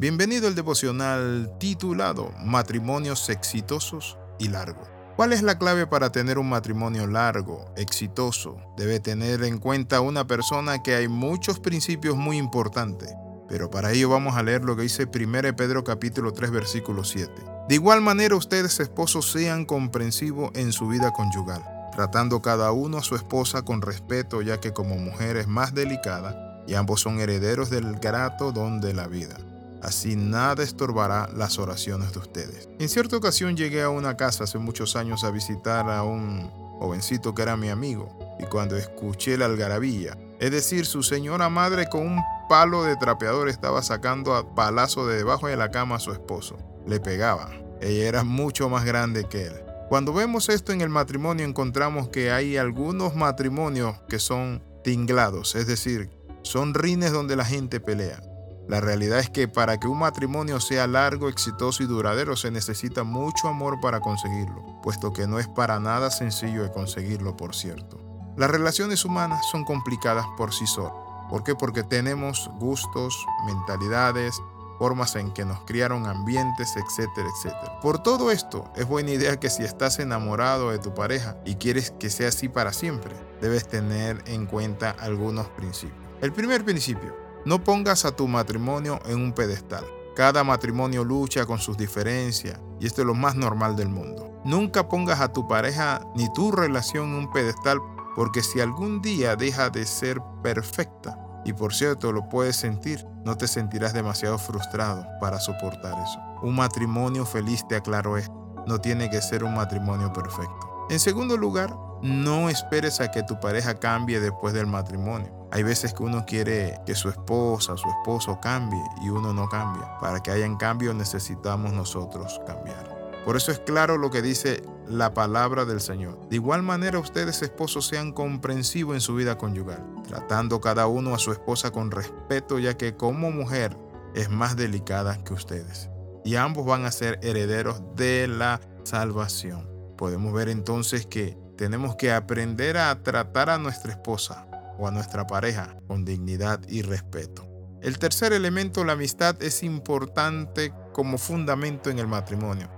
Bienvenido al devocional titulado Matrimonios exitosos y largos. ¿Cuál es la clave para tener un matrimonio largo, exitoso? Debe tener en cuenta una persona que hay muchos principios muy importantes, pero para ello vamos a leer lo que dice 1 Pedro capítulo 3 versículo 7. De igual manera ustedes esposos sean comprensivos en su vida conyugal, tratando cada uno a su esposa con respeto ya que como mujer es más delicada y ambos son herederos del grato don de la vida. Así nada estorbará las oraciones de ustedes. En cierta ocasión llegué a una casa hace muchos años a visitar a un jovencito que era mi amigo, y cuando escuché la algarabía, es decir, su señora madre con un palo de trapeador estaba sacando a palazo de debajo de la cama a su esposo. Le pegaba. Ella era mucho más grande que él. Cuando vemos esto en el matrimonio encontramos que hay algunos matrimonios que son tinglados, es decir, son rines donde la gente pelea. La realidad es que para que un matrimonio sea largo, exitoso y duradero se necesita mucho amor para conseguirlo, puesto que no es para nada sencillo de conseguirlo, por cierto. Las relaciones humanas son complicadas por sí solas. ¿Por qué? Porque tenemos gustos, mentalidades, formas en que nos criaron ambientes, etcétera, etcétera. Por todo esto, es buena idea que si estás enamorado de tu pareja y quieres que sea así para siempre, debes tener en cuenta algunos principios. El primer principio, no pongas a tu matrimonio en un pedestal. Cada matrimonio lucha con sus diferencias y esto es lo más normal del mundo. Nunca pongas a tu pareja ni tu relación en un pedestal porque si algún día deja de ser perfecta, y por cierto lo puedes sentir, no te sentirás demasiado frustrado para soportar eso. Un matrimonio feliz, te aclaro esto, no tiene que ser un matrimonio perfecto. En segundo lugar, no esperes a que tu pareja cambie después del matrimonio. Hay veces que uno quiere que su esposa, su esposo cambie y uno no cambia. Para que haya un cambio necesitamos nosotros cambiar. Por eso es claro lo que dice la palabra del Señor. De igual manera ustedes esposos sean comprensivos en su vida conyugal, tratando cada uno a su esposa con respeto ya que como mujer es más delicada que ustedes. Y ambos van a ser herederos de la salvación. Podemos ver entonces que tenemos que aprender a tratar a nuestra esposa o a nuestra pareja con dignidad y respeto. El tercer elemento, la amistad, es importante como fundamento en el matrimonio.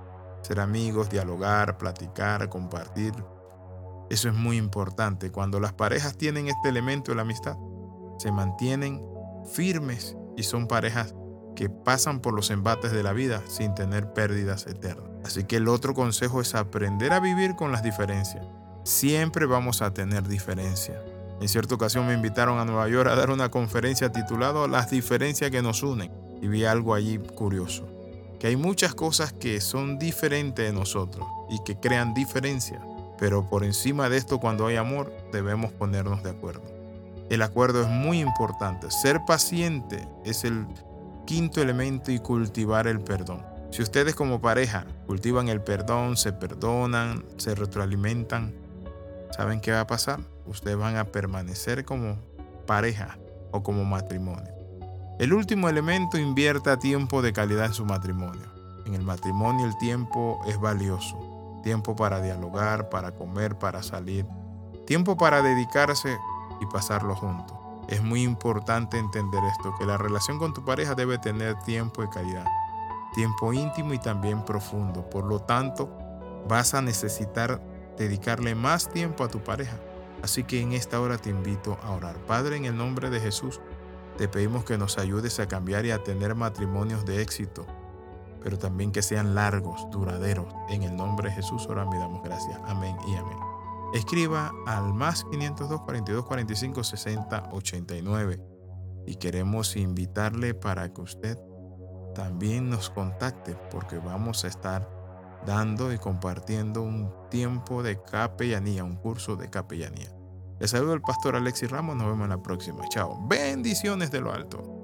Ser amigos, dialogar, platicar, compartir. Eso es muy importante. Cuando las parejas tienen este elemento de la amistad, se mantienen firmes y son parejas que pasan por los embates de la vida sin tener pérdidas eternas. Así que el otro consejo es aprender a vivir con las diferencias. Siempre vamos a tener diferencias. En cierta ocasión me invitaron a Nueva York a dar una conferencia titulada Las diferencias que nos unen y vi algo allí curioso, que hay muchas cosas que son diferentes de nosotros y que crean diferencias, pero por encima de esto cuando hay amor debemos ponernos de acuerdo. El acuerdo es muy importante. Ser paciente es el quinto elemento y cultivar el perdón. Si ustedes como pareja cultivan el perdón, se perdonan, se retroalimentan, ¿saben qué va a pasar? Ustedes van a permanecer como pareja o como matrimonio. El último elemento, invierta tiempo de calidad en su matrimonio. En el matrimonio el tiempo es valioso. Tiempo para dialogar, para comer, para salir. Tiempo para dedicarse y pasarlo juntos. Es muy importante entender esto, que la relación con tu pareja debe tener tiempo de calidad, tiempo íntimo y también profundo. Por lo tanto, vas a necesitar dedicarle más tiempo a tu pareja. Así que en esta hora te invito a orar. Padre, en el nombre de Jesús, te pedimos que nos ayudes a cambiar y a tener matrimonios de éxito, pero también que sean largos, duraderos. En el nombre de Jesús oramos y damos gracias. Amén y amén escriba al más 502 42 45 60 89 y queremos invitarle para que usted también nos contacte porque vamos a estar dando y compartiendo un tiempo de capellanía, un curso de capellanía. Les saludo el pastor Alexis Ramos, nos vemos en la próxima. Chao. Bendiciones de lo alto.